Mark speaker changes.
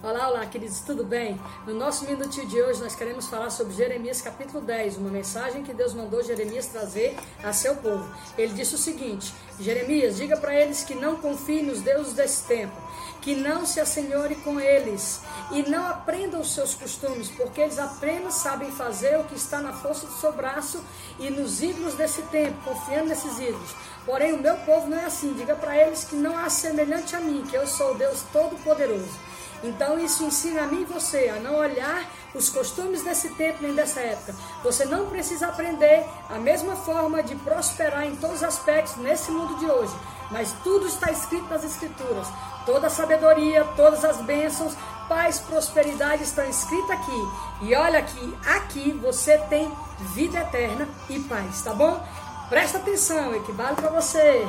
Speaker 1: Olá, olá, queridos, tudo bem? No nosso minutinho de hoje nós queremos falar sobre Jeremias capítulo 10, uma mensagem que Deus mandou Jeremias trazer a seu povo. Ele disse o seguinte: Jeremias, diga para eles que não confiem nos deuses desse tempo, que não se assenhore com eles e não aprendam os seus costumes, porque eles apenas sabem fazer o que está na força do seu braço e nos ídolos desse tempo, confiando nesses ídolos. Porém, o meu povo não é assim. Diga para eles que não há semelhante a mim, que eu sou o Deus Todo-Poderoso. Então isso ensina a mim e você a não olhar os costumes desse tempo nem dessa época. Você não precisa aprender a mesma forma de prosperar em todos os aspectos nesse mundo de hoje, mas tudo está escrito nas escrituras. Toda a sabedoria, todas as bênçãos, paz, prosperidade estão escritas aqui. E olha que aqui você tem vida eterna e paz, tá bom? Presta atenção, equivale para você.